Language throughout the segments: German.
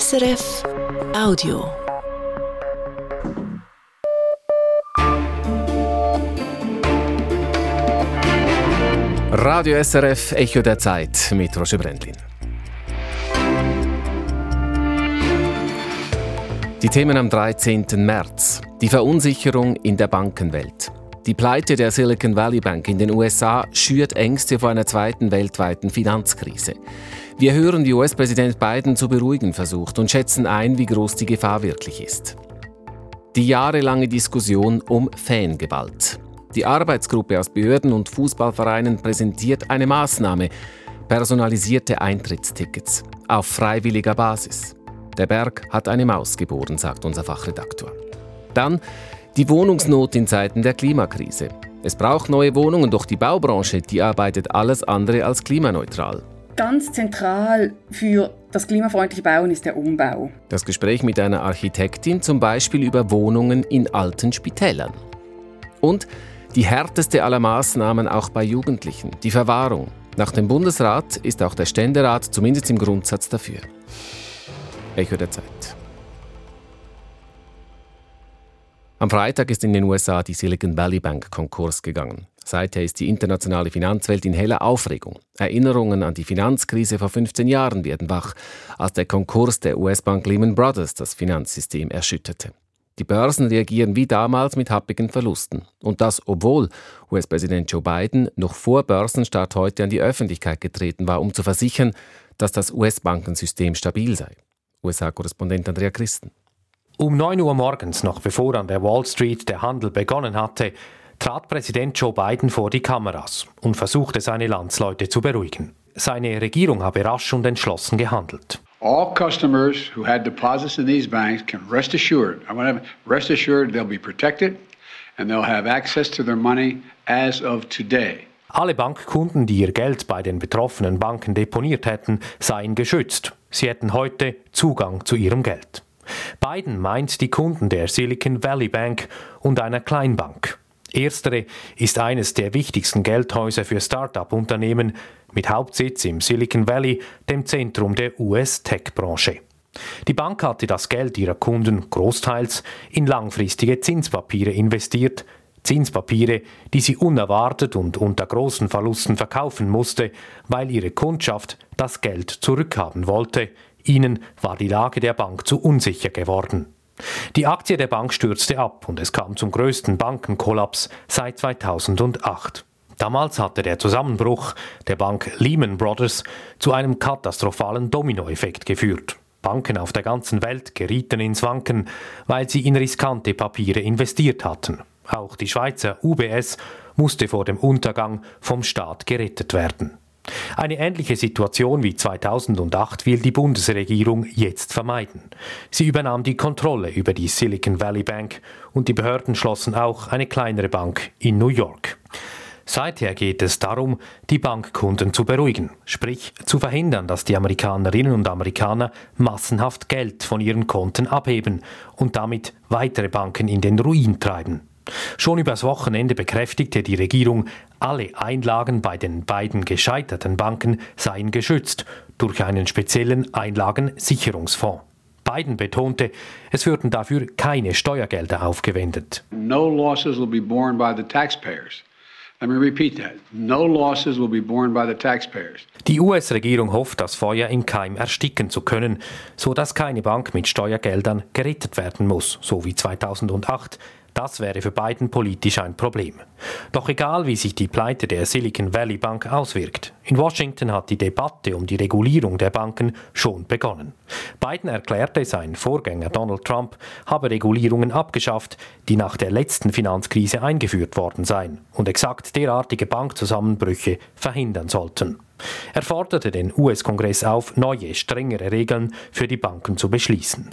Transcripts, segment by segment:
SRF Audio. Radio SRF Echo der Zeit mit Roger Brendlin. Die Themen am 13. März. Die Verunsicherung in der Bankenwelt. Die Pleite der Silicon Valley Bank in den USA schürt Ängste vor einer zweiten weltweiten Finanzkrise. Wir hören, wie US-Präsident Biden zu beruhigen versucht und schätzen ein, wie groß die Gefahr wirklich ist. Die jahrelange Diskussion um Fangewalt. Die Arbeitsgruppe aus Behörden und Fußballvereinen präsentiert eine Maßnahme, personalisierte Eintrittstickets auf freiwilliger Basis. Der Berg hat eine Maus geboren, sagt unser Fachredaktor. Dann die Wohnungsnot in Zeiten der Klimakrise. Es braucht neue Wohnungen, doch die Baubranche, die arbeitet alles andere als klimaneutral. Ganz zentral für das klimafreundliche Bauen ist der Umbau. Das Gespräch mit einer Architektin zum Beispiel über Wohnungen in alten Spitälern. Und die härteste aller Maßnahmen auch bei Jugendlichen, die Verwahrung. Nach dem Bundesrat ist auch der Ständerat zumindest im Grundsatz dafür. Echo der Zeit. Am Freitag ist in den USA die Silicon Valley Bank Konkurs gegangen. Seither ist die internationale Finanzwelt in heller Aufregung. Erinnerungen an die Finanzkrise vor 15 Jahren werden wach, als der Konkurs der US-Bank Lehman Brothers das Finanzsystem erschütterte. Die Börsen reagieren wie damals mit happigen Verlusten. Und das, obwohl US-Präsident Joe Biden noch vor Börsenstart heute an die Öffentlichkeit getreten war, um zu versichern, dass das US-Bankensystem stabil sei. USA-Korrespondent Andrea Christen. Um 9 Uhr morgens, noch bevor an der Wall Street der Handel begonnen hatte, trat Präsident Joe Biden vor die Kameras und versuchte seine Landsleute zu beruhigen. Seine Regierung habe rasch und entschlossen gehandelt. All customers who had deposits in these banks can rest assured, I want to rest assured they'll be protected and they'll have access to their money as of today. Alle Bankkunden, die ihr Geld bei den betroffenen Banken deponiert hätten, seien geschützt. Sie hätten heute Zugang zu ihrem Geld. Biden meint die Kunden der Silicon Valley Bank und einer Kleinbank. Erstere ist eines der wichtigsten Geldhäuser für Start-up-Unternehmen mit Hauptsitz im Silicon Valley, dem Zentrum der US-Tech-Branche. Die Bank hatte das Geld ihrer Kunden großteils in langfristige Zinspapiere investiert, Zinspapiere, die sie unerwartet und unter großen Verlusten verkaufen musste, weil ihre Kundschaft das Geld zurückhaben wollte, Ihnen war die Lage der Bank zu unsicher geworden. Die Aktie der Bank stürzte ab und es kam zum größten Bankenkollaps seit 2008. Damals hatte der Zusammenbruch der Bank Lehman Brothers zu einem katastrophalen Dominoeffekt geführt. Banken auf der ganzen Welt gerieten ins Wanken, weil sie in riskante Papiere investiert hatten. Auch die Schweizer UBS musste vor dem Untergang vom Staat gerettet werden. Eine ähnliche Situation wie 2008 will die Bundesregierung jetzt vermeiden. Sie übernahm die Kontrolle über die Silicon Valley Bank und die Behörden schlossen auch eine kleinere Bank in New York. Seither geht es darum, die Bankkunden zu beruhigen, sprich zu verhindern, dass die Amerikanerinnen und Amerikaner massenhaft Geld von ihren Konten abheben und damit weitere Banken in den Ruin treiben. Schon übers Wochenende bekräftigte die Regierung, alle Einlagen bei den beiden gescheiterten Banken seien geschützt durch einen speziellen Einlagensicherungsfonds. Biden betonte, es würden dafür keine Steuergelder aufgewendet. No losses will be borne by the taxpayers. Let me repeat that. No losses will be borne by the taxpayers. Die US-Regierung hofft, das Feuer im Keim ersticken zu können, so dass keine Bank mit Steuergeldern gerettet werden muss, so wie 2008 das wäre für Biden politisch ein Problem. Doch egal, wie sich die Pleite der Silicon Valley Bank auswirkt, in Washington hat die Debatte um die Regulierung der Banken schon begonnen. Biden erklärte, sein Vorgänger Donald Trump habe Regulierungen abgeschafft, die nach der letzten Finanzkrise eingeführt worden seien und exakt derartige Bankzusammenbrüche verhindern sollten. Er forderte den US-Kongress auf, neue, strengere Regeln für die Banken zu beschließen.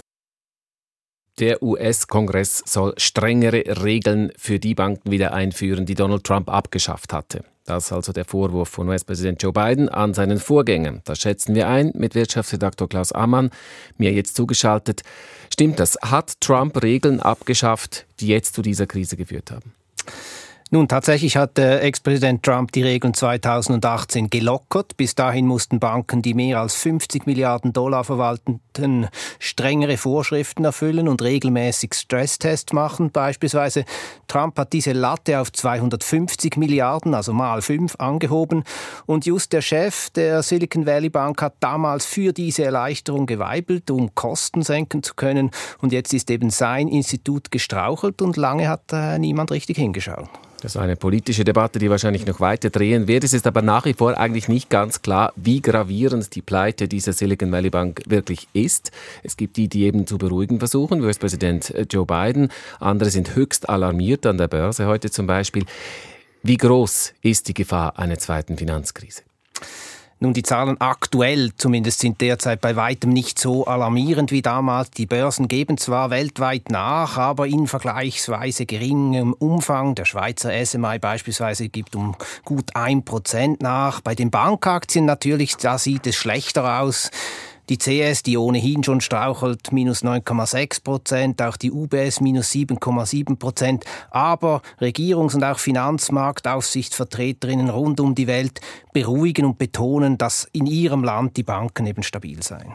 Der US-Kongress soll strengere Regeln für die Banken wieder einführen, die Donald Trump abgeschafft hatte. Das ist also der Vorwurf von US-Präsident Joe Biden an seinen Vorgänger. Das schätzen wir ein mit Wirtschaftsredaktor Klaus Ammann, mir jetzt zugeschaltet. Stimmt das? Hat Trump Regeln abgeschafft, die jetzt zu dieser Krise geführt haben? Nun, tatsächlich hat der Ex-Präsident Trump die Regeln 2018 gelockert. Bis dahin mussten Banken, die mehr als 50 Milliarden Dollar verwalteten, strengere Vorschriften erfüllen und regelmäßig Stresstests machen. Beispielsweise Trump hat diese Latte auf 250 Milliarden, also mal fünf, angehoben. Und just der Chef der Silicon Valley Bank hat damals für diese Erleichterung geweibelt, um Kosten senken zu können. Und jetzt ist eben sein Institut gestrauchelt und lange hat äh, niemand richtig hingeschaut. Das ist eine politische Debatte, die wahrscheinlich noch weiter drehen wird. Es ist aber nach wie vor eigentlich nicht ganz klar, wie gravierend die Pleite dieser Silicon Valley Bank wirklich ist. Es gibt die, die eben zu beruhigen versuchen, US-Präsident Joe Biden. Andere sind höchst alarmiert an der Börse heute zum Beispiel. Wie groß ist die Gefahr einer zweiten Finanzkrise? Nun, die Zahlen aktuell zumindest sind derzeit bei weitem nicht so alarmierend wie damals. Die Börsen geben zwar weltweit nach, aber in vergleichsweise geringem Umfang. Der Schweizer SMI beispielsweise gibt um gut ein Prozent nach. Bei den Bankaktien natürlich, da sieht es schlechter aus. Die CS, die ohnehin schon strauchelt, minus 9,6 Prozent, auch die UBS minus 7,7 Prozent. Aber Regierungs- und auch Finanzmarktaufsichtsvertreterinnen rund um die Welt beruhigen und betonen, dass in ihrem Land die Banken eben stabil seien.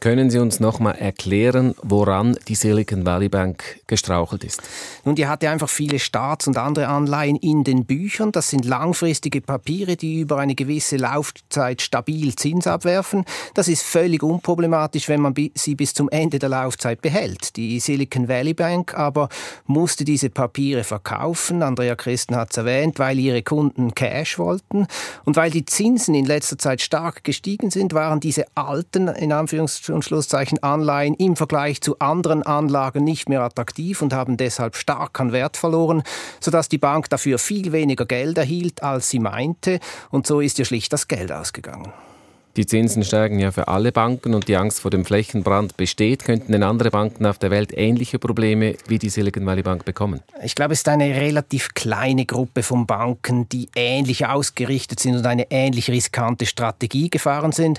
Können Sie uns noch mal erklären, woran die Silicon Valley Bank gestrauchelt ist? Nun, die hatte einfach viele Staats- und andere Anleihen in den Büchern. Das sind langfristige Papiere, die über eine gewisse Laufzeit stabil Zins abwerfen. Das ist völlig unproblematisch, wenn man sie bis zum Ende der Laufzeit behält. Die Silicon Valley Bank aber musste diese Papiere verkaufen. Andrea Christen hat es erwähnt, weil ihre Kunden Cash wollten und weil die Zinsen in letzter Zeit stark gestiegen sind, waren diese alten in Anführungszeichen und Schlusszeichen Anleihen im Vergleich zu anderen Anlagen nicht mehr attraktiv und haben deshalb stark an Wert verloren, sodass die Bank dafür viel weniger Geld erhielt, als sie meinte, und so ist ihr schlicht das Geld ausgegangen. Die Zinsen steigen ja für alle Banken und die Angst vor dem Flächenbrand besteht. Könnten denn andere Banken auf der Welt ähnliche Probleme wie die Silicon Valley Bank bekommen? Ich glaube, es ist eine relativ kleine Gruppe von Banken, die ähnlich ausgerichtet sind und eine ähnlich riskante Strategie gefahren sind.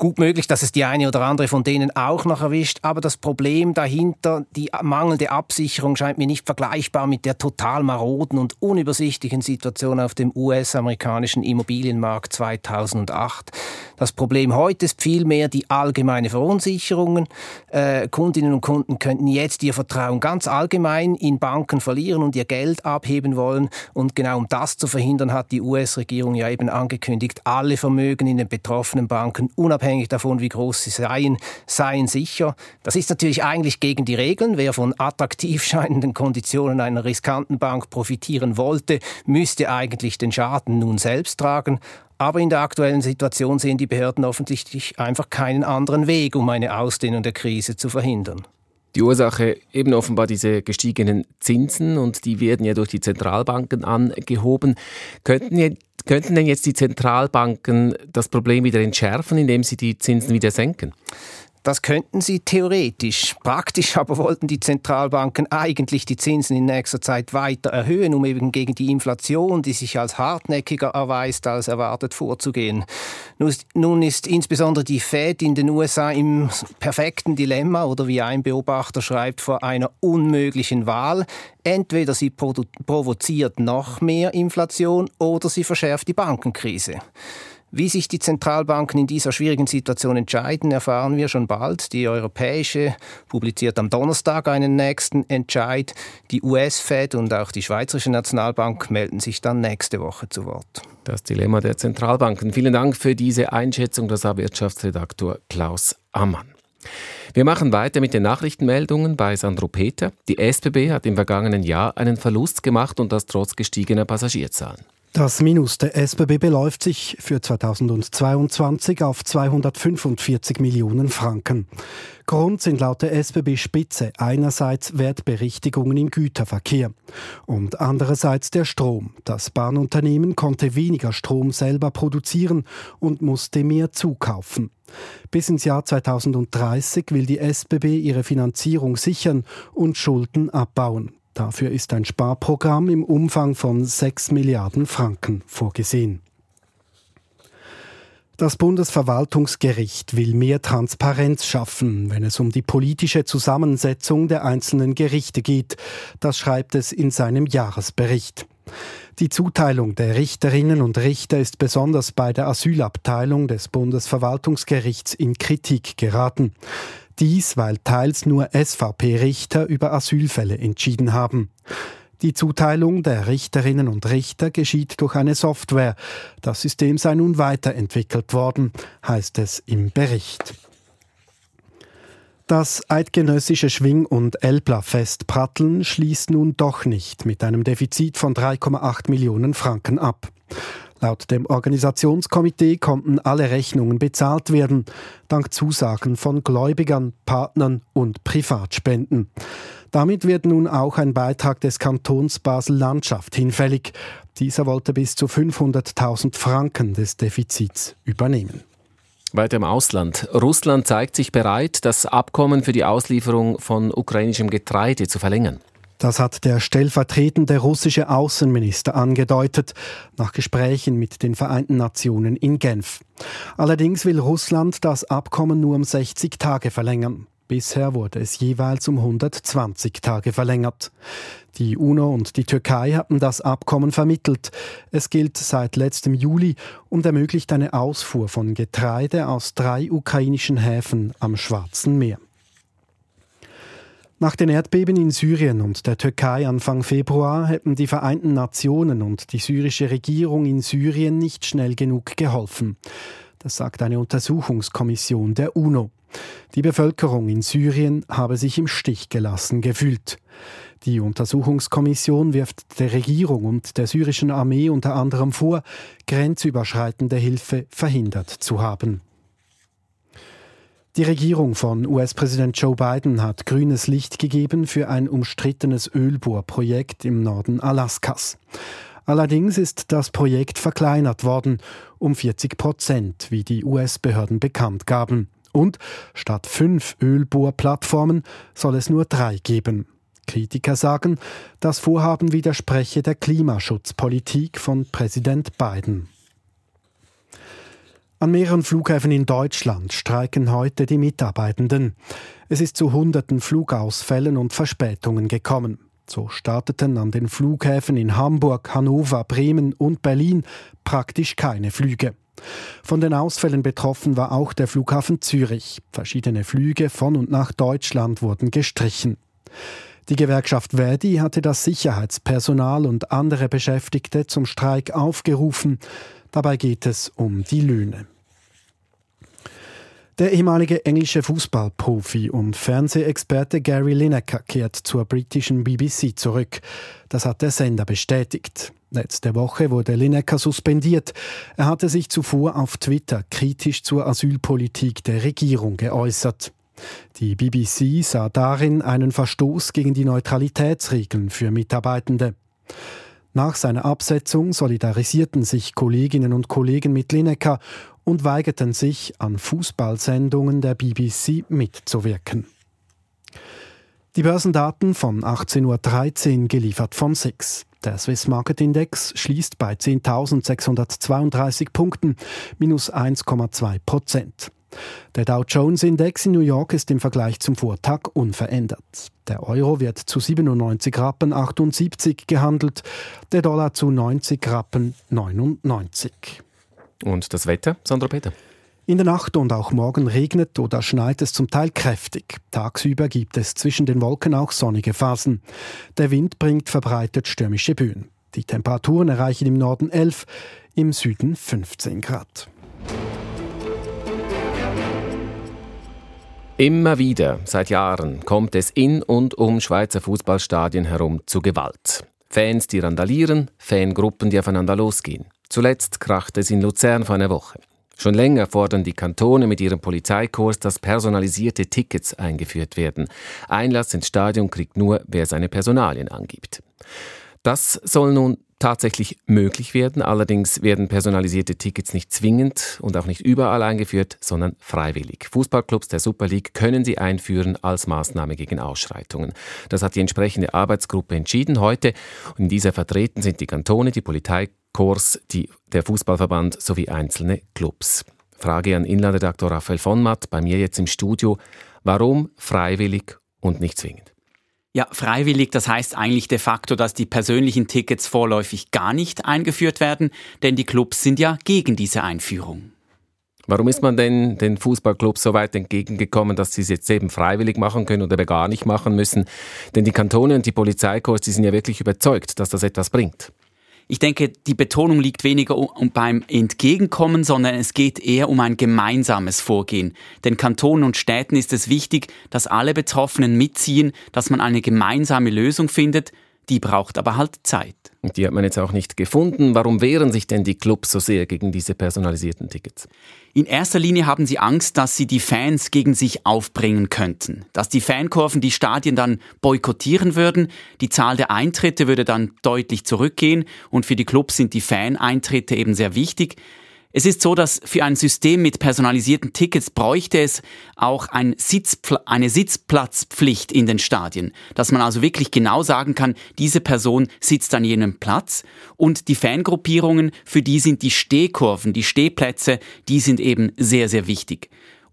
Gut möglich, dass es die eine oder andere von denen auch noch erwischt, aber das Problem dahinter, die mangelnde Absicherung, scheint mir nicht vergleichbar mit der total maroden und unübersichtlichen Situation auf dem US-amerikanischen Immobilienmarkt 2008. Das Problem heute ist vielmehr die allgemeine Verunsicherung. Äh, Kundinnen und Kunden könnten jetzt ihr Vertrauen ganz allgemein in Banken verlieren und ihr Geld abheben wollen. Und genau um das zu verhindern, hat die US-Regierung ja eben angekündigt, alle Vermögen in den betroffenen Banken, unabhängig davon, wie groß sie seien, seien sicher. Das ist natürlich eigentlich gegen die Regeln. Wer von attraktiv scheinenden Konditionen einer riskanten Bank profitieren wollte, müsste eigentlich den Schaden nun selbst tragen. Aber in der aktuellen Situation sehen die Behörden offensichtlich einfach keinen anderen Weg, um eine Ausdehnung der Krise zu verhindern. Die Ursache eben offenbar diese gestiegenen Zinsen und die werden ja durch die Zentralbanken angehoben. Könnten, könnten denn jetzt die Zentralbanken das Problem wieder entschärfen, indem sie die Zinsen wieder senken? Das könnten sie theoretisch. Praktisch aber wollten die Zentralbanken eigentlich die Zinsen in nächster Zeit weiter erhöhen, um eben gegen die Inflation, die sich als hartnäckiger erweist als erwartet, vorzugehen. Nun ist insbesondere die Fed in den USA im perfekten Dilemma oder wie ein Beobachter schreibt, vor einer unmöglichen Wahl. Entweder sie provoziert noch mehr Inflation oder sie verschärft die Bankenkrise. Wie sich die Zentralbanken in dieser schwierigen Situation entscheiden, erfahren wir schon bald. Die europäische publiziert am Donnerstag einen nächsten Entscheid. Die US-Fed und auch die Schweizerische Nationalbank melden sich dann nächste Woche zu Wort. Das Dilemma der Zentralbanken. Vielen Dank für diese Einschätzung, das war Wirtschaftsredaktor Klaus Ammann. Wir machen weiter mit den Nachrichtenmeldungen bei Sandro Peter. Die SBB hat im vergangenen Jahr einen Verlust gemacht und das trotz gestiegener Passagierzahlen. Das Minus der SBB beläuft sich für 2022 auf 245 Millionen Franken. Grund sind laut der SBB-Spitze einerseits Wertberichtigungen im Güterverkehr und andererseits der Strom. Das Bahnunternehmen konnte weniger Strom selber produzieren und musste mehr zukaufen. Bis ins Jahr 2030 will die SBB ihre Finanzierung sichern und Schulden abbauen. Dafür ist ein Sparprogramm im Umfang von 6 Milliarden Franken vorgesehen. Das Bundesverwaltungsgericht will mehr Transparenz schaffen, wenn es um die politische Zusammensetzung der einzelnen Gerichte geht. Das schreibt es in seinem Jahresbericht. Die Zuteilung der Richterinnen und Richter ist besonders bei der Asylabteilung des Bundesverwaltungsgerichts in Kritik geraten. Dies, weil teils nur SVP-Richter über Asylfälle entschieden haben. Die Zuteilung der Richterinnen und Richter geschieht durch eine Software. Das System sei nun weiterentwickelt worden, heißt es im Bericht. Das eidgenössische Schwing- und Elbler-Fest Pratteln schließt nun doch nicht mit einem Defizit von 3,8 Millionen Franken ab. Laut dem Organisationskomitee konnten alle Rechnungen bezahlt werden, dank Zusagen von Gläubigern, Partnern und Privatspenden. Damit wird nun auch ein Beitrag des Kantons Basel-Landschaft hinfällig. Dieser wollte bis zu 500.000 Franken des Defizits übernehmen. Weiter im Ausland. Russland zeigt sich bereit, das Abkommen für die Auslieferung von ukrainischem Getreide zu verlängern. Das hat der stellvertretende russische Außenminister angedeutet, nach Gesprächen mit den Vereinten Nationen in Genf. Allerdings will Russland das Abkommen nur um 60 Tage verlängern. Bisher wurde es jeweils um 120 Tage verlängert. Die UNO und die Türkei hatten das Abkommen vermittelt. Es gilt seit letztem Juli und ermöglicht eine Ausfuhr von Getreide aus drei ukrainischen Häfen am Schwarzen Meer. Nach den Erdbeben in Syrien und der Türkei Anfang Februar hätten die Vereinten Nationen und die syrische Regierung in Syrien nicht schnell genug geholfen. Das sagt eine Untersuchungskommission der UNO. Die Bevölkerung in Syrien habe sich im Stich gelassen gefühlt. Die Untersuchungskommission wirft der Regierung und der syrischen Armee unter anderem vor, grenzüberschreitende Hilfe verhindert zu haben. Die Regierung von US-Präsident Joe Biden hat grünes Licht gegeben für ein umstrittenes Ölbohrprojekt im Norden Alaskas. Allerdings ist das Projekt verkleinert worden, um 40 Prozent, wie die US-Behörden bekannt gaben. Und statt fünf Ölbohrplattformen soll es nur drei geben. Kritiker sagen, das Vorhaben widerspreche der Klimaschutzpolitik von Präsident Biden. An mehreren Flughäfen in Deutschland streiken heute die Mitarbeitenden. Es ist zu hunderten Flugausfällen und Verspätungen gekommen. So starteten an den Flughäfen in Hamburg, Hannover, Bremen und Berlin praktisch keine Flüge. Von den Ausfällen betroffen war auch der Flughafen Zürich. Verschiedene Flüge von und nach Deutschland wurden gestrichen. Die Gewerkschaft Verdi hatte das Sicherheitspersonal und andere Beschäftigte zum Streik aufgerufen. Dabei geht es um die Löhne. Der ehemalige englische Fußballprofi und Fernsehexperte Gary Lineker kehrt zur britischen BBC zurück. Das hat der Sender bestätigt. Letzte Woche wurde Lineker suspendiert. Er hatte sich zuvor auf Twitter kritisch zur Asylpolitik der Regierung geäußert. Die BBC sah darin einen Verstoß gegen die Neutralitätsregeln für Mitarbeitende. Nach seiner Absetzung solidarisierten sich Kolleginnen und Kollegen mit Lineker und weigerten sich, an Fußballsendungen der BBC mitzuwirken. Die Börsendaten von 18.13 Uhr geliefert von SIX. Der Swiss Market Index schließt bei 10.632 Punkten, minus 1,2 Prozent. Der Dow Jones Index in New York ist im Vergleich zum Vortag unverändert. Der Euro wird zu 97 Rappen 78 gehandelt, der Dollar zu 90 Rappen 99. Und das Wetter, Sandra Peter? In der Nacht und auch morgen regnet oder schneit es zum Teil kräftig. Tagsüber gibt es zwischen den Wolken auch sonnige Phasen. Der Wind bringt verbreitet stürmische Böen. Die Temperaturen erreichen im Norden 11, im Süden 15 Grad. Immer wieder, seit Jahren, kommt es in und um Schweizer Fußballstadien herum zu Gewalt. Fans, die randalieren, Fangruppen, die aufeinander losgehen. Zuletzt krachte es in Luzern vor einer Woche. Schon länger fordern die Kantone mit ihrem Polizeikurs, dass personalisierte Tickets eingeführt werden. Einlass ins Stadion kriegt nur, wer seine Personalien angibt. Das soll nun tatsächlich möglich werden. Allerdings werden personalisierte Tickets nicht zwingend und auch nicht überall eingeführt, sondern freiwillig. Fußballclubs der Super League können sie einführen als Maßnahme gegen Ausschreitungen. Das hat die entsprechende Arbeitsgruppe entschieden heute. Und in dieser vertreten sind die Kantone, die Polizeikorps, die, der Fußballverband sowie einzelne Clubs. Frage an Inlandredaktor Raphael von Matt, bei mir jetzt im Studio. Warum freiwillig und nicht zwingend? Ja, freiwillig, das heißt eigentlich de facto, dass die persönlichen Tickets vorläufig gar nicht eingeführt werden, denn die Clubs sind ja gegen diese Einführung. Warum ist man denn den Fußballclubs so weit entgegengekommen, dass sie es jetzt eben freiwillig machen können oder gar nicht machen müssen? Denn die Kantone und die Polizeikorps, die sind ja wirklich überzeugt, dass das etwas bringt. Ich denke, die Betonung liegt weniger beim Entgegenkommen, sondern es geht eher um ein gemeinsames Vorgehen. Den Kantonen und Städten ist es wichtig, dass alle Betroffenen mitziehen, dass man eine gemeinsame Lösung findet, die braucht aber halt Zeit. Und die hat man jetzt auch nicht gefunden. Warum wehren sich denn die Clubs so sehr gegen diese personalisierten Tickets? In erster Linie haben sie Angst, dass sie die Fans gegen sich aufbringen könnten. Dass die Fankurven die Stadien dann boykottieren würden. Die Zahl der Eintritte würde dann deutlich zurückgehen. Und für die Clubs sind die Faneintritte eben sehr wichtig. Es ist so, dass für ein System mit personalisierten Tickets bräuchte es auch ein Sitzpl eine Sitzplatzpflicht in den Stadien, dass man also wirklich genau sagen kann, diese Person sitzt an jenem Platz und die Fangruppierungen, für die sind die Stehkurven, die Stehplätze, die sind eben sehr, sehr wichtig.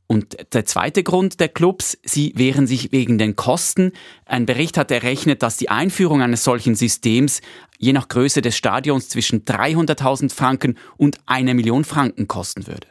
Und der zweite Grund der Clubs, sie wehren sich wegen den Kosten. Ein Bericht hat errechnet, dass die Einführung eines solchen Systems je nach Größe des Stadions zwischen 300.000 Franken und einer Million Franken kosten würde.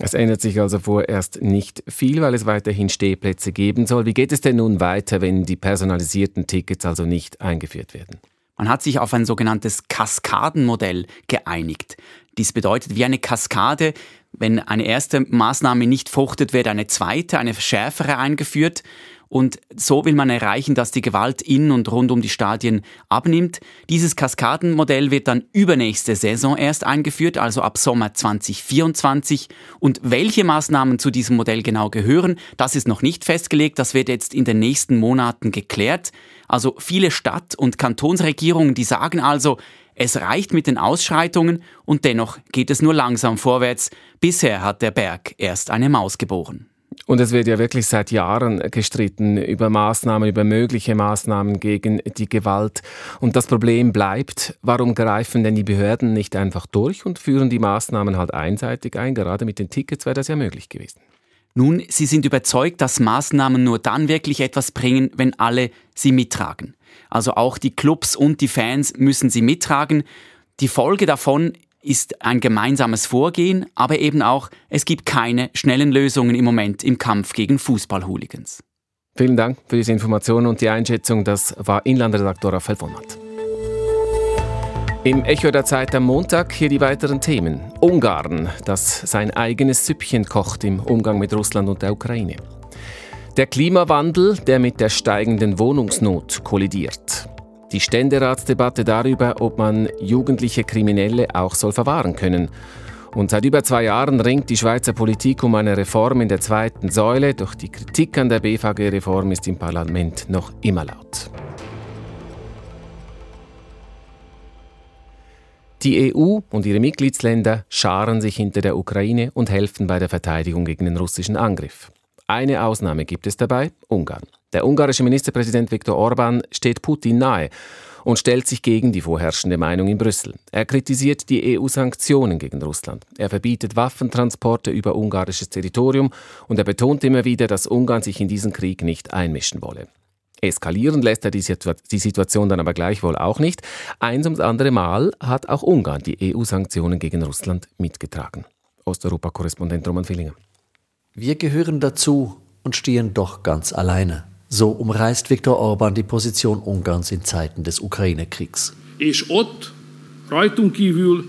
Es ändert sich also vorerst nicht viel, weil es weiterhin Stehplätze geben soll. Wie geht es denn nun weiter, wenn die personalisierten Tickets also nicht eingeführt werden? Man hat sich auf ein sogenanntes Kaskadenmodell geeinigt. Dies bedeutet, wie eine Kaskade, wenn eine erste Maßnahme nicht fruchtet, wird eine zweite, eine schärfere eingeführt. Und so will man erreichen, dass die Gewalt in und rund um die Stadien abnimmt. Dieses Kaskadenmodell wird dann übernächste Saison erst eingeführt, also ab Sommer 2024. Und welche Maßnahmen zu diesem Modell genau gehören, das ist noch nicht festgelegt. Das wird jetzt in den nächsten Monaten geklärt. Also viele Stadt- und Kantonsregierungen, die sagen also, es reicht mit den Ausschreitungen und dennoch geht es nur langsam vorwärts. Bisher hat der Berg erst eine Maus geboren. Und es wird ja wirklich seit Jahren gestritten über Maßnahmen, über mögliche Maßnahmen gegen die Gewalt. Und das Problem bleibt, warum greifen denn die Behörden nicht einfach durch und führen die Maßnahmen halt einseitig ein? Gerade mit den Tickets wäre das ja möglich gewesen. Nun, sie sind überzeugt, dass Maßnahmen nur dann wirklich etwas bringen, wenn alle sie mittragen. Also auch die Clubs und die Fans müssen sie mittragen. Die Folge davon ist ein gemeinsames Vorgehen, aber eben auch, es gibt keine schnellen Lösungen im Moment im Kampf gegen Fußballhooligans. Vielen Dank für diese Informationen und die Einschätzung. Das war Inlandredaktor Raphael Vonat. Im Echo der Zeit am Montag hier die weiteren Themen. Ungarn, das sein eigenes Süppchen kocht im Umgang mit Russland und der Ukraine. Der Klimawandel, der mit der steigenden Wohnungsnot kollidiert. Die Ständeratsdebatte darüber, ob man jugendliche Kriminelle auch soll verwahren können. Und seit über zwei Jahren ringt die Schweizer Politik um eine Reform in der zweiten Säule, doch die Kritik an der BVG-Reform ist im Parlament noch immer laut. Die EU und ihre Mitgliedsländer scharen sich hinter der Ukraine und helfen bei der Verteidigung gegen den russischen Angriff. Eine Ausnahme gibt es dabei, Ungarn. Der ungarische Ministerpräsident Viktor Orban steht Putin nahe und stellt sich gegen die vorherrschende Meinung in Brüssel. Er kritisiert die EU-Sanktionen gegen Russland. Er verbietet Waffentransporte über ungarisches Territorium und er betont immer wieder, dass Ungarn sich in diesen Krieg nicht einmischen wolle. Eskalieren lässt er die, Situation dann aber gleichwohl auch nicht. Eins ums andere Mal hat auch Ungarn die EU-Sanktionen gegen Russland mitgetragen. Osteuropa-Korrespondent Roman Fillinger. Wir gehören dazu und stehen doch ganz alleine. So umreißt Viktor Orban die Position Ungarns in Zeiten des Ukraine-Kriegs. És ott, rajtunk kívül,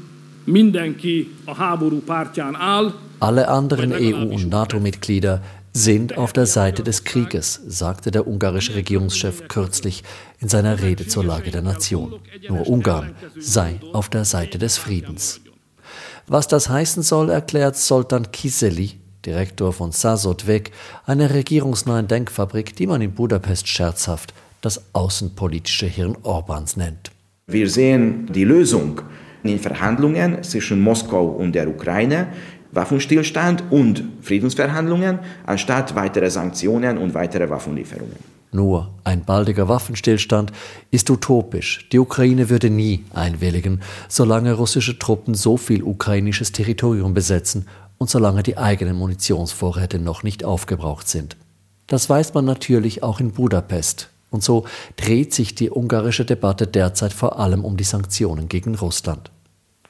mindenki a háború pártján áll. Alle anderen EU- und NATO-Mitglieder sind auf der Seite des Krieges, sagte der ungarische Regierungschef kürzlich in seiner Rede zur Lage der Nation. Nur Ungarn sei auf der Seite des Friedens. Was das heißen soll, erklärt Soltan Kiseli, Direktor von Sazodweg, einer regierungsnahen Denkfabrik, die man in Budapest scherzhaft das außenpolitische Hirn Orbans nennt. Wir sehen die Lösung in Verhandlungen zwischen Moskau und der Ukraine, Waffenstillstand und Friedensverhandlungen, anstatt weitere Sanktionen und weitere Waffenlieferungen. Nur ein baldiger Waffenstillstand ist utopisch. Die Ukraine würde nie einwilligen, solange russische Truppen so viel ukrainisches Territorium besetzen und solange die eigenen Munitionsvorräte noch nicht aufgebraucht sind. Das weiß man natürlich auch in Budapest, Und so dreht sich die ungarische Debatte derzeit vor allem um die Sanktionen gegen Russland.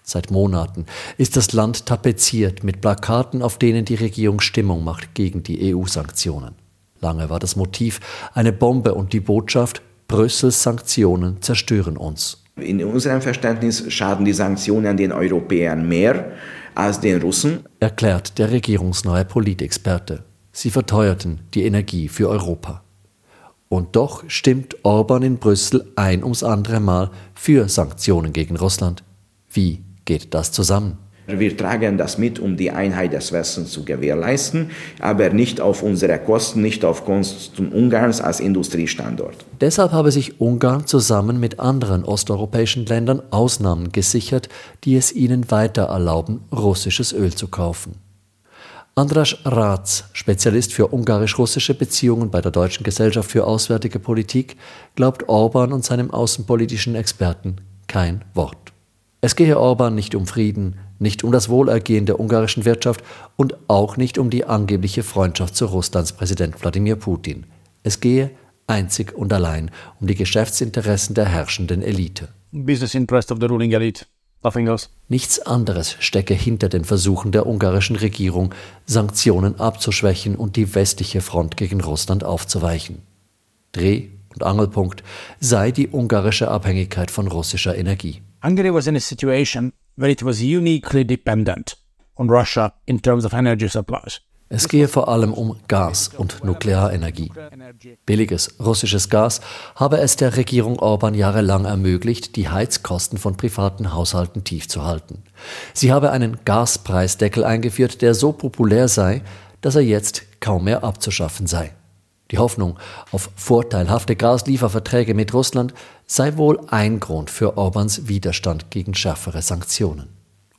Seit Monaten ist das Land tapeziert mit Plakaten, auf denen die Regierung Stimmung macht gegen die EU-Sanktionen. Lange war das Motiv eine Bombe und die Botschaft, Brüssels Sanktionen zerstören uns. In unserem Verständnis schaden die Sanktionen den Europäern mehr als den Russen, erklärt der regierungsneue Politexperte. Sie verteuerten die Energie für Europa. Und doch stimmt Orban in Brüssel ein ums andere Mal für Sanktionen gegen Russland. Wie geht das zusammen? Wir tragen das mit, um die Einheit des Westens zu gewährleisten, aber nicht auf unsere Kosten, nicht auf Kosten Ungarns als Industriestandort. Deshalb habe sich Ungarn zusammen mit anderen osteuropäischen Ländern Ausnahmen gesichert, die es ihnen weiter erlauben, russisches Öl zu kaufen. Andras Ratz, Spezialist für ungarisch-russische Beziehungen bei der Deutschen Gesellschaft für Auswärtige Politik, glaubt Orban und seinem außenpolitischen Experten kein Wort. Es gehe Orban nicht um Frieden, nicht um das Wohlergehen der ungarischen Wirtschaft und auch nicht um die angebliche Freundschaft zu Russlands Präsident Wladimir Putin. Es gehe einzig und allein um die Geschäftsinteressen der herrschenden Elite. Business interest of the ruling elite. Nothing else. Nichts anderes stecke hinter den Versuchen der ungarischen Regierung, Sanktionen abzuschwächen und die westliche Front gegen Russland aufzuweichen. Dreh- und Angelpunkt sei die ungarische Abhängigkeit von russischer Energie. Hungary was in a situation where it was uniquely dependent on Russia in terms of energy supplies. Es gehe vor allem um Gas und Nuklearenergie. Billiges russisches Gas habe es der Regierung Orban jahrelang ermöglicht, die Heizkosten von privaten Haushalten tief zu halten. Sie habe einen Gaspreisdeckel eingeführt, der so populär sei, dass er jetzt kaum mehr abzuschaffen sei. Die Hoffnung auf vorteilhafte Gaslieferverträge mit Russland sei wohl ein Grund für Orbans Widerstand gegen schärfere Sanktionen.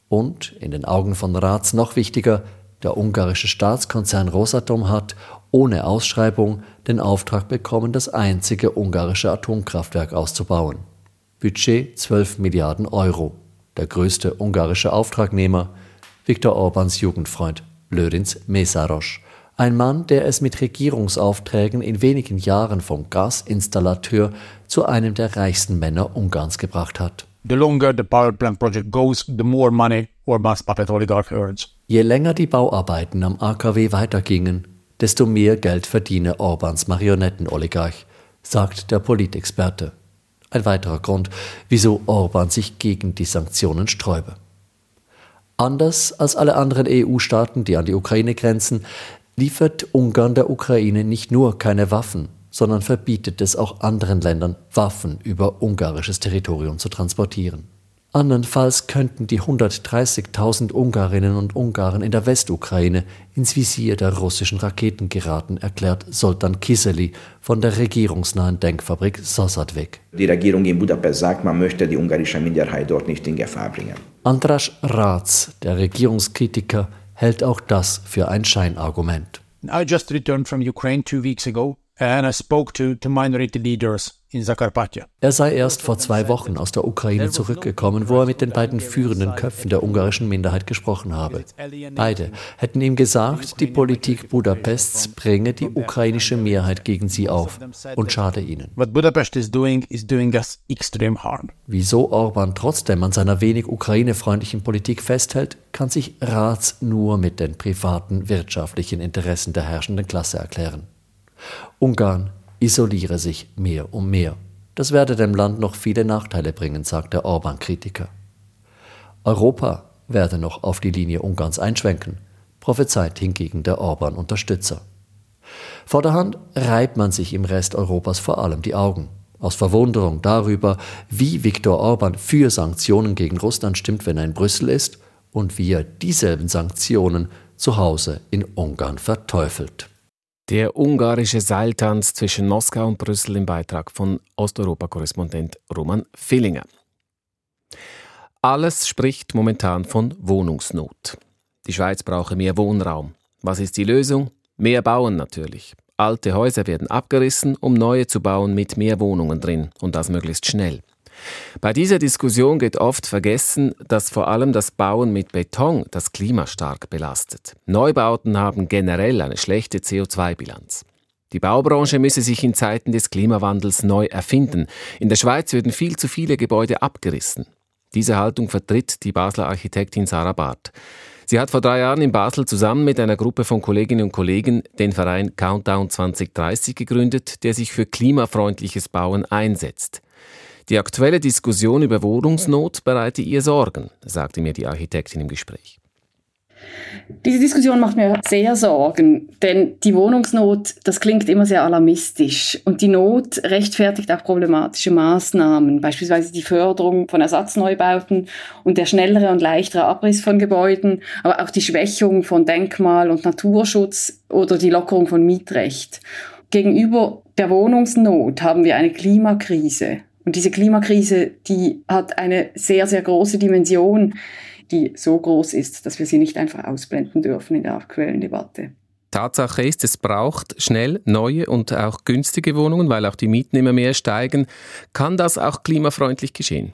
Und in den Augen von Rats noch wichtiger, der ungarische Staatskonzern Rosatom hat, ohne Ausschreibung, den Auftrag bekommen, das einzige ungarische Atomkraftwerk auszubauen. Budget 12 Milliarden Euro. Der größte ungarische Auftragnehmer, Viktor Orbans Jugendfreund Lörinz Mesaros. Ein Mann, der es mit Regierungsaufträgen in wenigen Jahren vom Gasinstallateur zu einem der reichsten Männer Ungarns gebracht hat. The longer the power plant project goes, the more money Orban's puppet oligarch earns. Je länger die Bauarbeiten am AKW weitergingen, desto mehr Geld verdiene Orbans Marionettenoligarch, sagt der Politexperte. Ein weiterer Grund, wieso Orban sich gegen die Sanktionen sträube. Anders als alle anderen EU-Staaten, die an die Ukraine grenzen, liefert Ungarn der Ukraine nicht nur keine Waffen, sondern verbietet es auch anderen Ländern, Waffen über ungarisches Territorium zu transportieren. Andernfalls könnten die 130.000 Ungarinnen und Ungarn in der Westukraine ins Visier der russischen Raketen geraten, erklärt Soltan Kiseli von der regierungsnahen Denkfabrik Sassadweg. Die Regierung in Budapest sagt, man möchte die ungarische Minderheit dort nicht in Gefahr bringen. Andras Ratz, der Regierungskritiker, hält auch das für ein Scheinargument. I just returned from Ukraine two weeks ago and I spoke to, to minority leaders in Zakarpattia. Er sei erst vor zwei Wochen aus der Ukraine zurückgekommen, wo er mit den beiden führenden Köpfen der ungarischen Minderheit gesprochen habe. Beide hätten ihm gesagt, die Politik Budapests bringe die ukrainische Mehrheit gegen sie auf und schade ihnen. What Budapest is doing is doing us extreme harm. Wieso Orban trotzdem an seiner wenig ukrainefreundlichen Politik festhält, kann sich Rats nur mit den privaten wirtschaftlichen Interessen der herrschenden Klasse erklären. Ungarn isoliere sich mehr und mehr. Das werde dem Land noch viele Nachteile bringen, sagt der Orban-Kritiker. Europa werde noch auf die Linie Ungarns einschwenken, prophezeit hingegen der Orban-Unterstützer. Vorderhand reibt man sich im Rest Europas vor allem die Augen. Aus Verwunderung darüber, wie Viktor Orban für Sanktionen gegen Russland stimmt, wenn er in Brüssel ist, und wie er dieselben Sanktionen zu Hause in Ungarn verteufelt. Der ungarische Seiltanz zwischen Moskau und Brüssel im Beitrag von Osteuropa-Korrespondent Roman Fillinger. Alles spricht momentan von Wohnungsnot. Die Schweiz brauche mehr Wohnraum. Was ist die Lösung? Mehr bauen natürlich. Alte Häuser werden abgerissen, um neue zu bauen mit mehr Wohnungen drin und das möglichst schnell. Bei dieser Diskussion geht oft vergessen, dass vor allem das Bauen mit Beton das Klima stark belastet. Neubauten haben generell eine schlechte CO2-Bilanz. Die Baubranche müsse sich in Zeiten des Klimawandels neu erfinden. In der Schweiz würden viel zu viele Gebäude abgerissen. Diese Haltung vertritt die Basler Architektin Sarah Barth. Sie hat vor drei Jahren in Basel zusammen mit einer Gruppe von Kolleginnen und Kollegen den Verein Countdown 2030 gegründet, der sich für klimafreundliches Bauen einsetzt. Die aktuelle Diskussion über Wohnungsnot bereite ihr Sorgen, sagte mir die Architektin im Gespräch. Diese Diskussion macht mir sehr Sorgen, denn die Wohnungsnot, das klingt immer sehr alarmistisch und die Not rechtfertigt auch problematische Maßnahmen, beispielsweise die Förderung von Ersatzneubauten und der schnellere und leichtere Abriss von Gebäuden, aber auch die Schwächung von Denkmal- und Naturschutz oder die Lockerung von Mietrecht. Gegenüber der Wohnungsnot haben wir eine Klimakrise und diese Klimakrise, die hat eine sehr, sehr große Dimension die so groß ist, dass wir sie nicht einfach ausblenden dürfen in der aktuellen Debatte. Tatsache ist, es braucht schnell neue und auch günstige Wohnungen, weil auch die Mieten immer mehr steigen. Kann das auch klimafreundlich geschehen?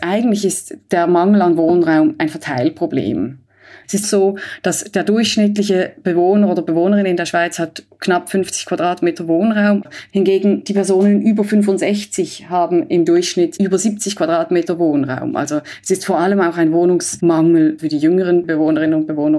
Eigentlich ist der Mangel an Wohnraum ein Verteilproblem. Es ist so, dass der durchschnittliche Bewohner oder Bewohnerin in der Schweiz hat knapp 50 Quadratmeter Wohnraum. Hingegen die Personen über 65 haben im Durchschnitt über 70 Quadratmeter Wohnraum. Also es ist vor allem auch ein Wohnungsmangel für die jüngeren Bewohnerinnen und Bewohner.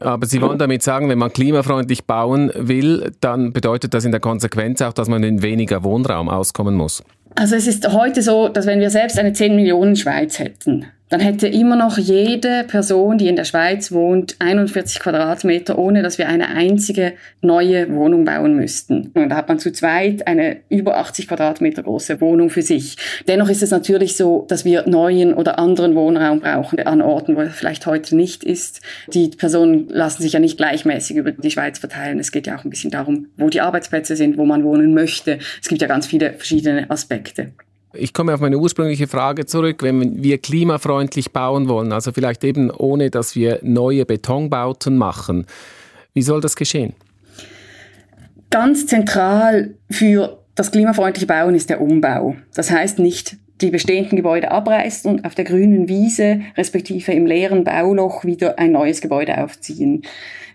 Aber Sie wollen damit sagen, wenn man klimafreundlich bauen will, dann bedeutet das in der Konsequenz auch, dass man in weniger Wohnraum auskommen muss. Also es ist heute so, dass wenn wir selbst eine 10 Millionen Schweiz hätten, dann hätte immer noch jede Person, die in der Schweiz wohnt, 41 Quadratmeter, ohne dass wir eine einzige neue Wohnung bauen müssten. Und da hat man zu zweit eine über 80 Quadratmeter große Wohnung für sich. Dennoch ist es natürlich so, dass wir neuen oder anderen Wohnraum brauchen an Orten, wo er vielleicht heute nicht ist. Die Personen lassen sich ja nicht gleichmäßig über die Schweiz verteilen. Es geht ja auch ein bisschen darum, wo die Arbeitsplätze sind, wo man wohnen möchte. Es gibt ja ganz viele verschiedene Aspekte. Ich komme auf meine ursprüngliche Frage zurück. Wenn wir klimafreundlich bauen wollen, also vielleicht eben ohne, dass wir neue Betonbauten machen, wie soll das geschehen? Ganz zentral für das klimafreundliche Bauen ist der Umbau. Das heißt nicht die bestehenden Gebäude abreißen und auf der grünen Wiese respektive im leeren Bauloch wieder ein neues Gebäude aufziehen.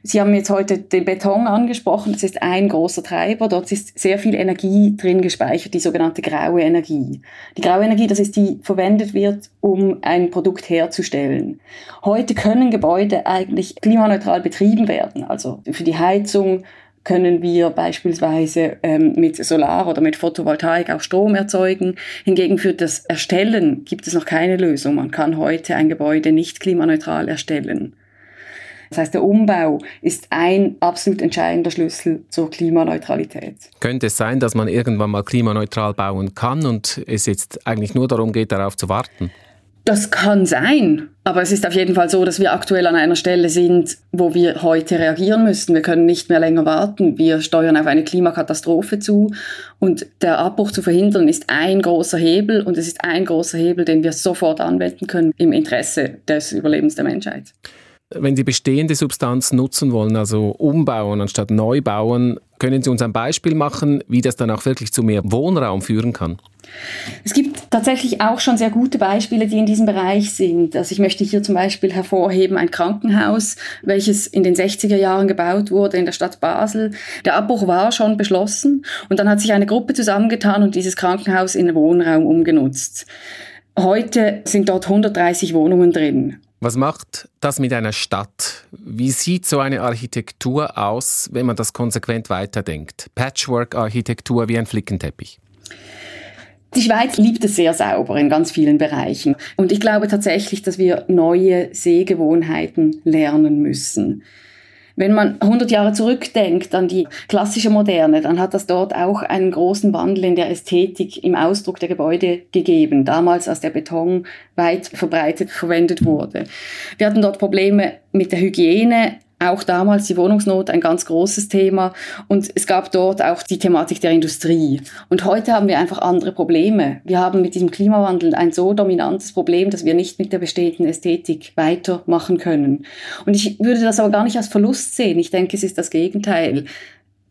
Sie haben jetzt heute den Beton angesprochen. Das ist ein großer Treiber. Dort ist sehr viel Energie drin gespeichert, die sogenannte graue Energie. Die graue Energie, das ist die die verwendet wird, um ein Produkt herzustellen. Heute können Gebäude eigentlich klimaneutral betrieben werden. Also für die Heizung können wir beispielsweise ähm, mit Solar oder mit Photovoltaik auch Strom erzeugen. Hingegen für das Erstellen gibt es noch keine Lösung. Man kann heute ein Gebäude nicht klimaneutral erstellen. Das heißt, der Umbau ist ein absolut entscheidender Schlüssel zur Klimaneutralität. Könnte es sein, dass man irgendwann mal klimaneutral bauen kann und es jetzt eigentlich nur darum geht, darauf zu warten? Das kann sein, aber es ist auf jeden Fall so, dass wir aktuell an einer Stelle sind, wo wir heute reagieren müssen. Wir können nicht mehr länger warten. Wir steuern auf eine Klimakatastrophe zu und der Abbruch zu verhindern ist ein großer Hebel und es ist ein großer Hebel, den wir sofort anwenden können im Interesse des Überlebens der Menschheit wenn Sie bestehende Substanz nutzen wollen, also umbauen anstatt neu bauen, können Sie uns ein Beispiel machen, wie das dann auch wirklich zu mehr Wohnraum führen kann? Es gibt tatsächlich auch schon sehr gute Beispiele, die in diesem Bereich sind. Also ich möchte hier zum Beispiel hervorheben ein Krankenhaus, welches in den 60er Jahren gebaut wurde in der Stadt Basel. Der Abbruch war schon beschlossen und dann hat sich eine Gruppe zusammengetan und dieses Krankenhaus in Wohnraum umgenutzt. Heute sind dort 130 Wohnungen drin. Was macht das mit einer Stadt? Wie sieht so eine Architektur aus, wenn man das konsequent weiterdenkt? Patchwork-Architektur wie ein Flickenteppich. Die Schweiz liebt es sehr sauber in ganz vielen Bereichen. Und ich glaube tatsächlich, dass wir neue Sehgewohnheiten lernen müssen. Wenn man 100 Jahre zurückdenkt an die klassische Moderne, dann hat das dort auch einen großen Wandel in der Ästhetik im Ausdruck der Gebäude gegeben. Damals, als der Beton weit verbreitet verwendet wurde. Wir hatten dort Probleme mit der Hygiene, auch damals die Wohnungsnot ein ganz großes Thema und es gab dort auch die Thematik der Industrie. Und heute haben wir einfach andere Probleme. Wir haben mit diesem Klimawandel ein so dominantes Problem, dass wir nicht mit der bestehenden Ästhetik weitermachen können. Und ich würde das aber gar nicht als Verlust sehen. Ich denke, es ist das Gegenteil.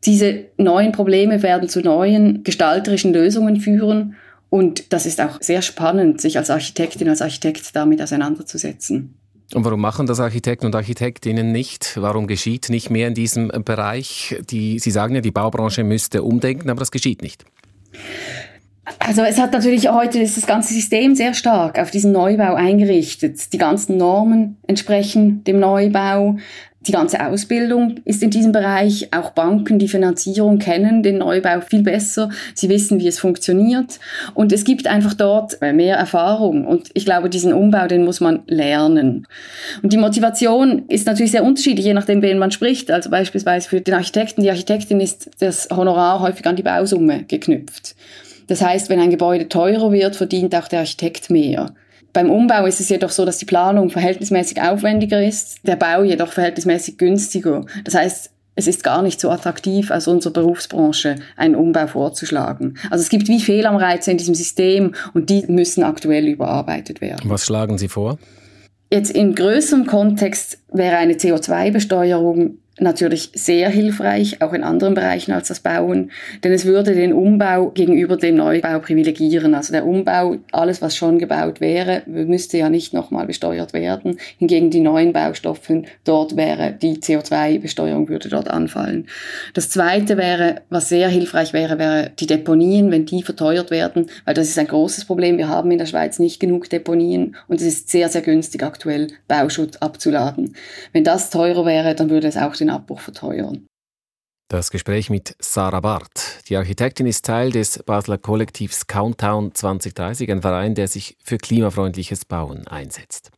Diese neuen Probleme werden zu neuen gestalterischen Lösungen führen und das ist auch sehr spannend, sich als Architektin, als Architekt damit auseinanderzusetzen. Und warum machen das Architekten und Architektinnen nicht? Warum geschieht nicht mehr in diesem Bereich? Die, Sie sagen ja, die Baubranche müsste umdenken, aber das geschieht nicht. Also es hat natürlich heute ist das ganze System sehr stark auf diesen Neubau eingerichtet. Die ganzen Normen entsprechen dem Neubau. Die ganze Ausbildung ist in diesem Bereich. Auch Banken, die Finanzierung kennen den Neubau viel besser. Sie wissen, wie es funktioniert. Und es gibt einfach dort mehr Erfahrung. Und ich glaube, diesen Umbau, den muss man lernen. Und die Motivation ist natürlich sehr unterschiedlich, je nachdem, wen man spricht. Also beispielsweise für den Architekten, die Architektin ist das Honorar häufig an die Bausumme geknüpft. Das heißt, wenn ein Gebäude teurer wird, verdient auch der Architekt mehr. Beim Umbau ist es jedoch so, dass die Planung verhältnismäßig aufwendiger ist, der Bau jedoch verhältnismäßig günstiger. Das heißt, es ist gar nicht so attraktiv aus unserer Berufsbranche, einen Umbau vorzuschlagen. Also es gibt wie Fehlanreize in diesem System und die müssen aktuell überarbeitet werden. Was schlagen Sie vor? Jetzt in größerem Kontext wäre eine CO2-Besteuerung natürlich sehr hilfreich, auch in anderen Bereichen als das Bauen, denn es würde den Umbau gegenüber dem Neubau privilegieren. Also der Umbau, alles was schon gebaut wäre, müsste ja nicht nochmal besteuert werden. Hingegen die neuen Baustoffen, dort wäre die CO2-Besteuerung würde dort anfallen. Das zweite wäre, was sehr hilfreich wäre, wäre die Deponien, wenn die verteuert werden, weil das ist ein großes Problem. Wir haben in der Schweiz nicht genug Deponien und es ist sehr, sehr günstig aktuell Bauschutt abzuladen. Wenn das teurer wäre, dann würde es auch den Abbruch verteuern. Das Gespräch mit Sarah Barth. Die Architektin ist Teil des Basler Kollektivs Countdown 2030, ein Verein, der sich für klimafreundliches Bauen einsetzt.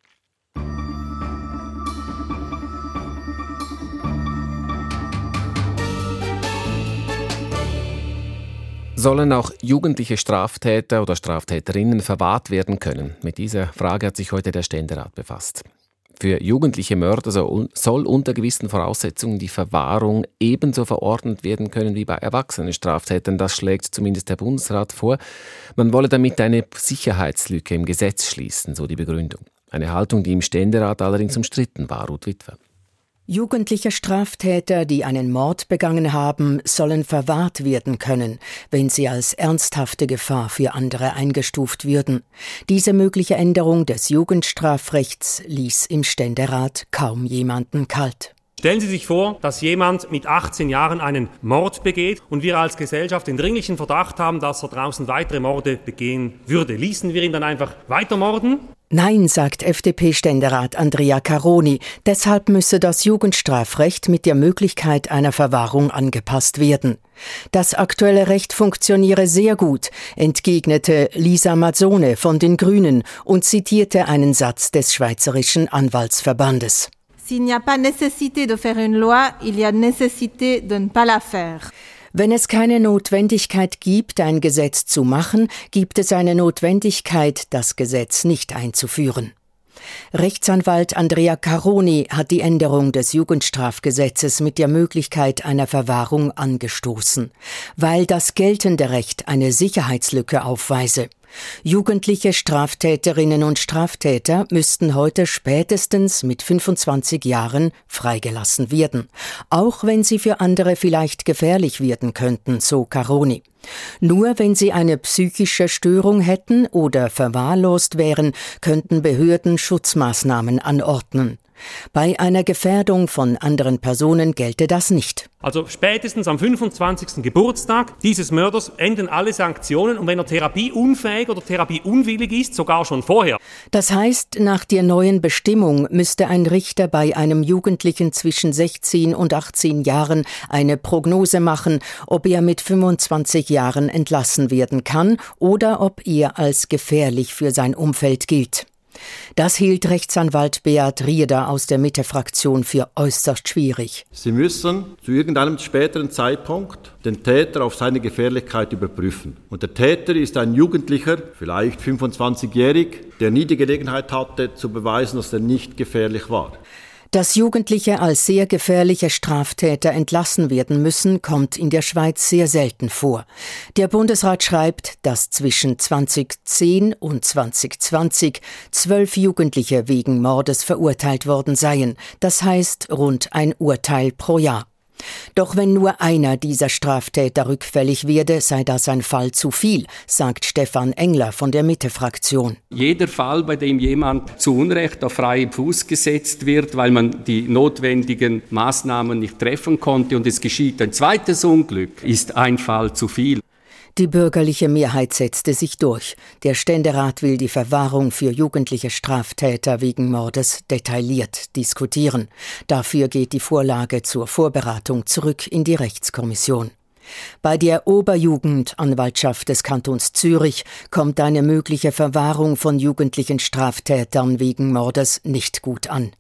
Sollen auch jugendliche Straftäter oder Straftäterinnen verwahrt werden können? Mit dieser Frage hat sich heute der Ständerat befasst. Für jugendliche Mörder soll unter gewissen Voraussetzungen die Verwahrung ebenso verordnet werden können wie bei erwachsenen Straftätern. Das schlägt zumindest der Bundesrat vor. Man wolle damit eine Sicherheitslücke im Gesetz schließen, so die Begründung. Eine Haltung, die im Ständerat allerdings umstritten war, Ruth Witwer. Jugendliche Straftäter, die einen Mord begangen haben, sollen verwahrt werden können, wenn sie als ernsthafte Gefahr für andere eingestuft würden. Diese mögliche Änderung des Jugendstrafrechts ließ im Ständerat kaum jemanden kalt. Stellen Sie sich vor, dass jemand mit 18 Jahren einen Mord begeht und wir als Gesellschaft den dringlichen Verdacht haben, dass er draußen weitere Morde begehen würde. Ließen wir ihn dann einfach weiter morden? Nein, sagt FDP-Ständerat Andrea Caroni, deshalb müsse das Jugendstrafrecht mit der Möglichkeit einer Verwahrung angepasst werden. Das aktuelle Recht funktioniere sehr gut, entgegnete Lisa Mazzone von den Grünen und zitierte einen Satz des Schweizerischen Anwaltsverbandes. S'il n'y a pas nécessité de faire une loi, il y a nécessité de ne pas la faire. Wenn es keine Notwendigkeit gibt, ein Gesetz zu machen, gibt es eine Notwendigkeit, das Gesetz nicht einzuführen. Rechtsanwalt Andrea Caroni hat die Änderung des Jugendstrafgesetzes mit der Möglichkeit einer Verwahrung angestoßen, weil das geltende Recht eine Sicherheitslücke aufweise. Jugendliche Straftäterinnen und Straftäter müssten heute spätestens mit 25 Jahren freigelassen werden, auch wenn sie für andere vielleicht gefährlich werden könnten, so Caroni. Nur wenn sie eine psychische Störung hätten oder verwahrlost wären, könnten Behörden Schutzmaßnahmen anordnen. Bei einer Gefährdung von anderen Personen gelte das nicht. Also spätestens am 25. Geburtstag dieses Mörders enden alle Sanktionen und wenn er therapieunfähig oder therapieunwillig ist, sogar schon vorher. Das heißt, nach der neuen Bestimmung müsste ein Richter bei einem Jugendlichen zwischen 16 und 18 Jahren eine Prognose machen, ob er mit 25 Jahren entlassen werden kann oder ob er als gefährlich für sein Umfeld gilt. Das hielt Rechtsanwalt Beat Rieder aus der Mitte-Fraktion für äußerst schwierig. Sie müssen zu irgendeinem späteren Zeitpunkt den Täter auf seine Gefährlichkeit überprüfen. Und der Täter ist ein Jugendlicher, vielleicht 25-jährig, der nie die Gelegenheit hatte zu beweisen, dass er nicht gefährlich war. Dass Jugendliche als sehr gefährliche Straftäter entlassen werden müssen, kommt in der Schweiz sehr selten vor. Der Bundesrat schreibt, dass zwischen 2010 und 2020 zwölf Jugendliche wegen Mordes verurteilt worden seien, das heißt rund ein Urteil pro Jahr. Doch wenn nur einer dieser Straftäter rückfällig werde, sei das ein Fall zu viel, sagt Stefan Engler von der Mitte-Fraktion. Jeder Fall, bei dem jemand zu Unrecht auf freien Fuß gesetzt wird, weil man die notwendigen Maßnahmen nicht treffen konnte und es geschieht ein zweites Unglück, ist ein Fall zu viel. Die bürgerliche Mehrheit setzte sich durch. Der Ständerat will die Verwahrung für jugendliche Straftäter wegen Mordes detailliert diskutieren. Dafür geht die Vorlage zur Vorberatung zurück in die Rechtskommission. Bei der Oberjugendanwaltschaft des Kantons Zürich kommt eine mögliche Verwahrung von jugendlichen Straftätern wegen Mordes nicht gut an.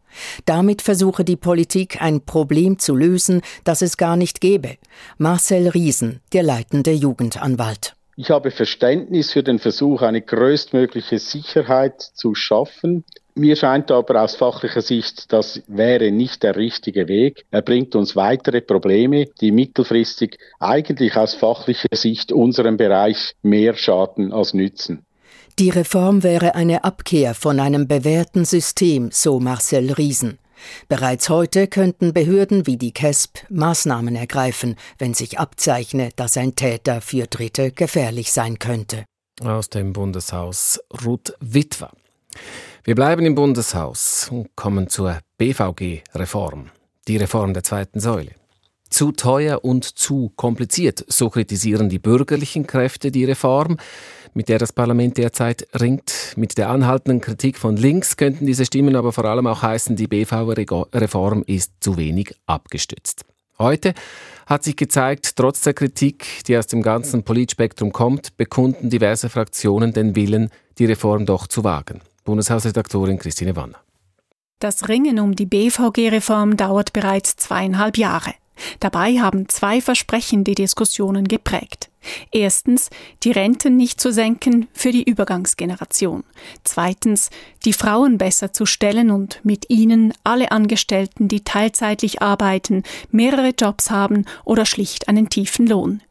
Damit versuche die Politik ein Problem zu lösen, das es gar nicht gäbe. Marcel Riesen, der leitende Jugendanwalt. Ich habe Verständnis für den Versuch, eine größtmögliche Sicherheit zu schaffen. Mir scheint aber aus fachlicher Sicht, das wäre nicht der richtige Weg. Er bringt uns weitere Probleme, die mittelfristig eigentlich aus fachlicher Sicht unserem Bereich mehr schaden als nützen. Die Reform wäre eine Abkehr von einem bewährten System, so Marcel Riesen. Bereits heute könnten Behörden wie die KESB Maßnahmen ergreifen, wenn sich abzeichne, dass ein Täter für Dritte gefährlich sein könnte. Aus dem Bundeshaus Ruth Witwer. Wir bleiben im Bundeshaus und kommen zur BVG-Reform, die Reform der zweiten Säule. Zu teuer und zu kompliziert, so kritisieren die bürgerlichen Kräfte die Reform mit der das Parlament derzeit ringt. Mit der anhaltenden Kritik von links könnten diese Stimmen aber vor allem auch heißen, die BV-Reform ist zu wenig abgestützt. Heute hat sich gezeigt, trotz der Kritik, die aus dem ganzen Politspektrum kommt, bekunden diverse Fraktionen den Willen, die Reform doch zu wagen. Bundeshausredaktorin Christine Wanner. Das Ringen um die BVG-Reform dauert bereits zweieinhalb Jahre. Dabei haben zwei Versprechen die Diskussionen geprägt. Erstens, die Renten nicht zu senken für die Übergangsgeneration. Zweitens, die Frauen besser zu stellen und mit ihnen alle Angestellten, die teilzeitlich arbeiten, mehrere Jobs haben oder schlicht einen tiefen Lohn.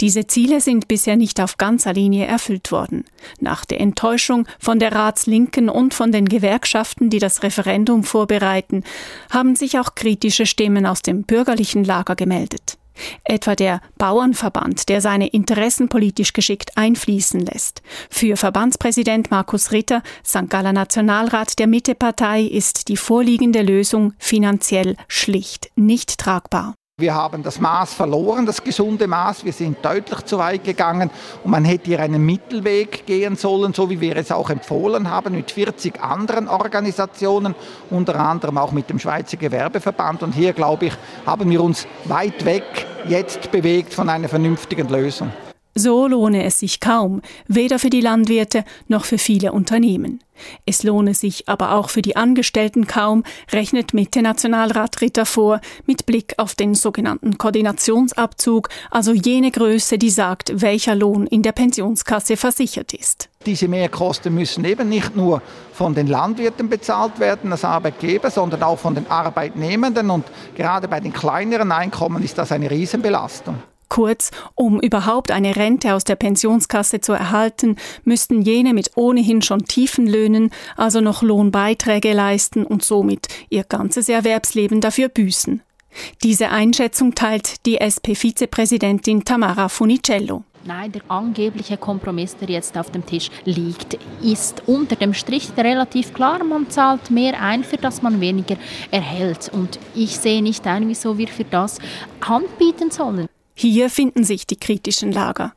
Diese Ziele sind bisher nicht auf ganzer Linie erfüllt worden. Nach der Enttäuschung von der Ratslinken und von den Gewerkschaften, die das Referendum vorbereiten, haben sich auch kritische Stimmen aus dem bürgerlichen Lager gemeldet. Etwa der Bauernverband, der seine Interessen politisch geschickt einfließen lässt. Für Verbandspräsident Markus Ritter, St. Galler Nationalrat der Mittepartei, ist die vorliegende Lösung finanziell schlicht nicht tragbar. Wir haben das Maß verloren, das gesunde Maß. Wir sind deutlich zu weit gegangen und man hätte hier einen Mittelweg gehen sollen, so wie wir es auch empfohlen haben, mit 40 anderen Organisationen, unter anderem auch mit dem Schweizer Gewerbeverband. Und hier, glaube ich, haben wir uns weit weg jetzt bewegt von einer vernünftigen Lösung. So lohne es sich kaum, weder für die Landwirte noch für viele Unternehmen. Es lohne sich aber auch für die Angestellten kaum, rechnet Mitte-Nationalrat Ritter vor, mit Blick auf den sogenannten Koordinationsabzug, also jene Größe, die sagt, welcher Lohn in der Pensionskasse versichert ist. Diese Mehrkosten müssen eben nicht nur von den Landwirten bezahlt werden als Arbeitgeber, sondern auch von den Arbeitnehmenden. Und gerade bei den kleineren Einkommen ist das eine Riesenbelastung. Kurz, um überhaupt eine Rente aus der Pensionskasse zu erhalten, müssten jene mit ohnehin schon tiefen Löhnen also noch Lohnbeiträge leisten und somit ihr ganzes Erwerbsleben dafür büßen. Diese Einschätzung teilt die SP-Vizepräsidentin Tamara Funicello. Nein, der angebliche Kompromiss, der jetzt auf dem Tisch liegt, ist unter dem Strich relativ klar. Man zahlt mehr ein, für das man weniger erhält. Und ich sehe nicht ein, wieso wir für das Hand bieten sollen. Hier finden sich die kritischen Lager.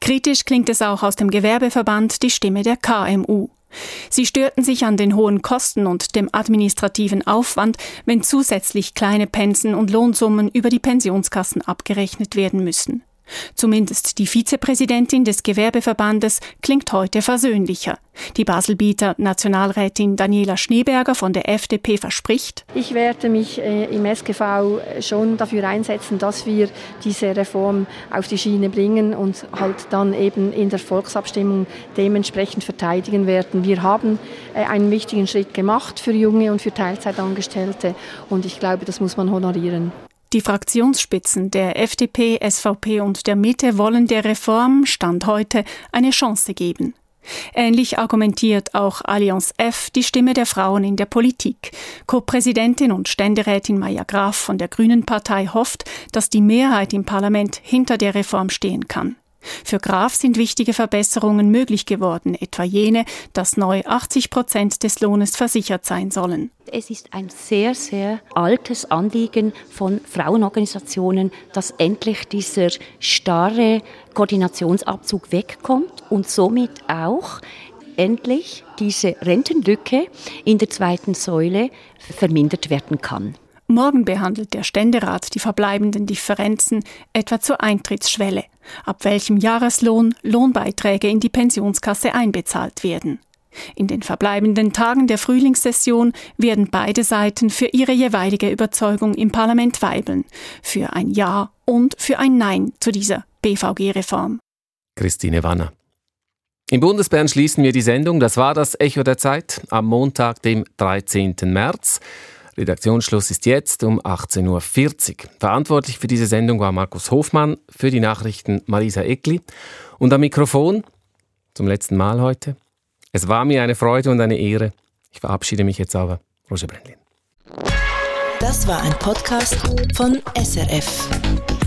Kritisch klingt es auch aus dem Gewerbeverband die Stimme der KMU. Sie störten sich an den hohen Kosten und dem administrativen Aufwand, wenn zusätzlich kleine Pensen und Lohnsummen über die Pensionskassen abgerechnet werden müssen. Zumindest die Vizepräsidentin des Gewerbeverbandes klingt heute versöhnlicher. Die Baselbieter Nationalrätin Daniela Schneeberger von der FDP verspricht, ich werde mich äh, im SGV schon dafür einsetzen, dass wir diese Reform auf die Schiene bringen und halt dann eben in der Volksabstimmung dementsprechend verteidigen werden. Wir haben äh, einen wichtigen Schritt gemacht für Junge und für Teilzeitangestellte und ich glaube, das muss man honorieren. Die Fraktionsspitzen der FDP, SVP und der Mitte wollen der Reform Stand heute eine Chance geben. Ähnlich argumentiert auch Allianz F, die Stimme der Frauen in der Politik. Co-Präsidentin und Ständerätin Maya Graf von der Grünen Partei hofft, dass die Mehrheit im Parlament hinter der Reform stehen kann. Für Graf sind wichtige Verbesserungen möglich geworden, etwa jene, dass neu 80 Prozent des Lohnes versichert sein sollen. Es ist ein sehr, sehr altes Anliegen von Frauenorganisationen, dass endlich dieser starre Koordinationsabzug wegkommt und somit auch endlich diese Rentenlücke in der zweiten Säule vermindert werden kann. Morgen behandelt der Ständerat die verbleibenden Differenzen etwa zur Eintrittsschwelle, ab welchem Jahreslohn Lohnbeiträge in die Pensionskasse einbezahlt werden. In den verbleibenden Tagen der Frühlingssession werden beide Seiten für ihre jeweilige Überzeugung im Parlament weibeln, für ein Ja und für ein Nein zu dieser BVG-Reform. Christine Wanner. Im Bundesbern schließen wir die Sendung. Das war das Echo der Zeit am Montag, dem 13. März. Redaktionsschluss ist jetzt um 18.40 Uhr. Verantwortlich für diese Sendung war Markus Hofmann, für die Nachrichten Marisa Eckli und am Mikrofon zum letzten Mal heute. Es war mir eine Freude und eine Ehre. Ich verabschiede mich jetzt aber. Roger Brendlin. Das war ein Podcast von SRF.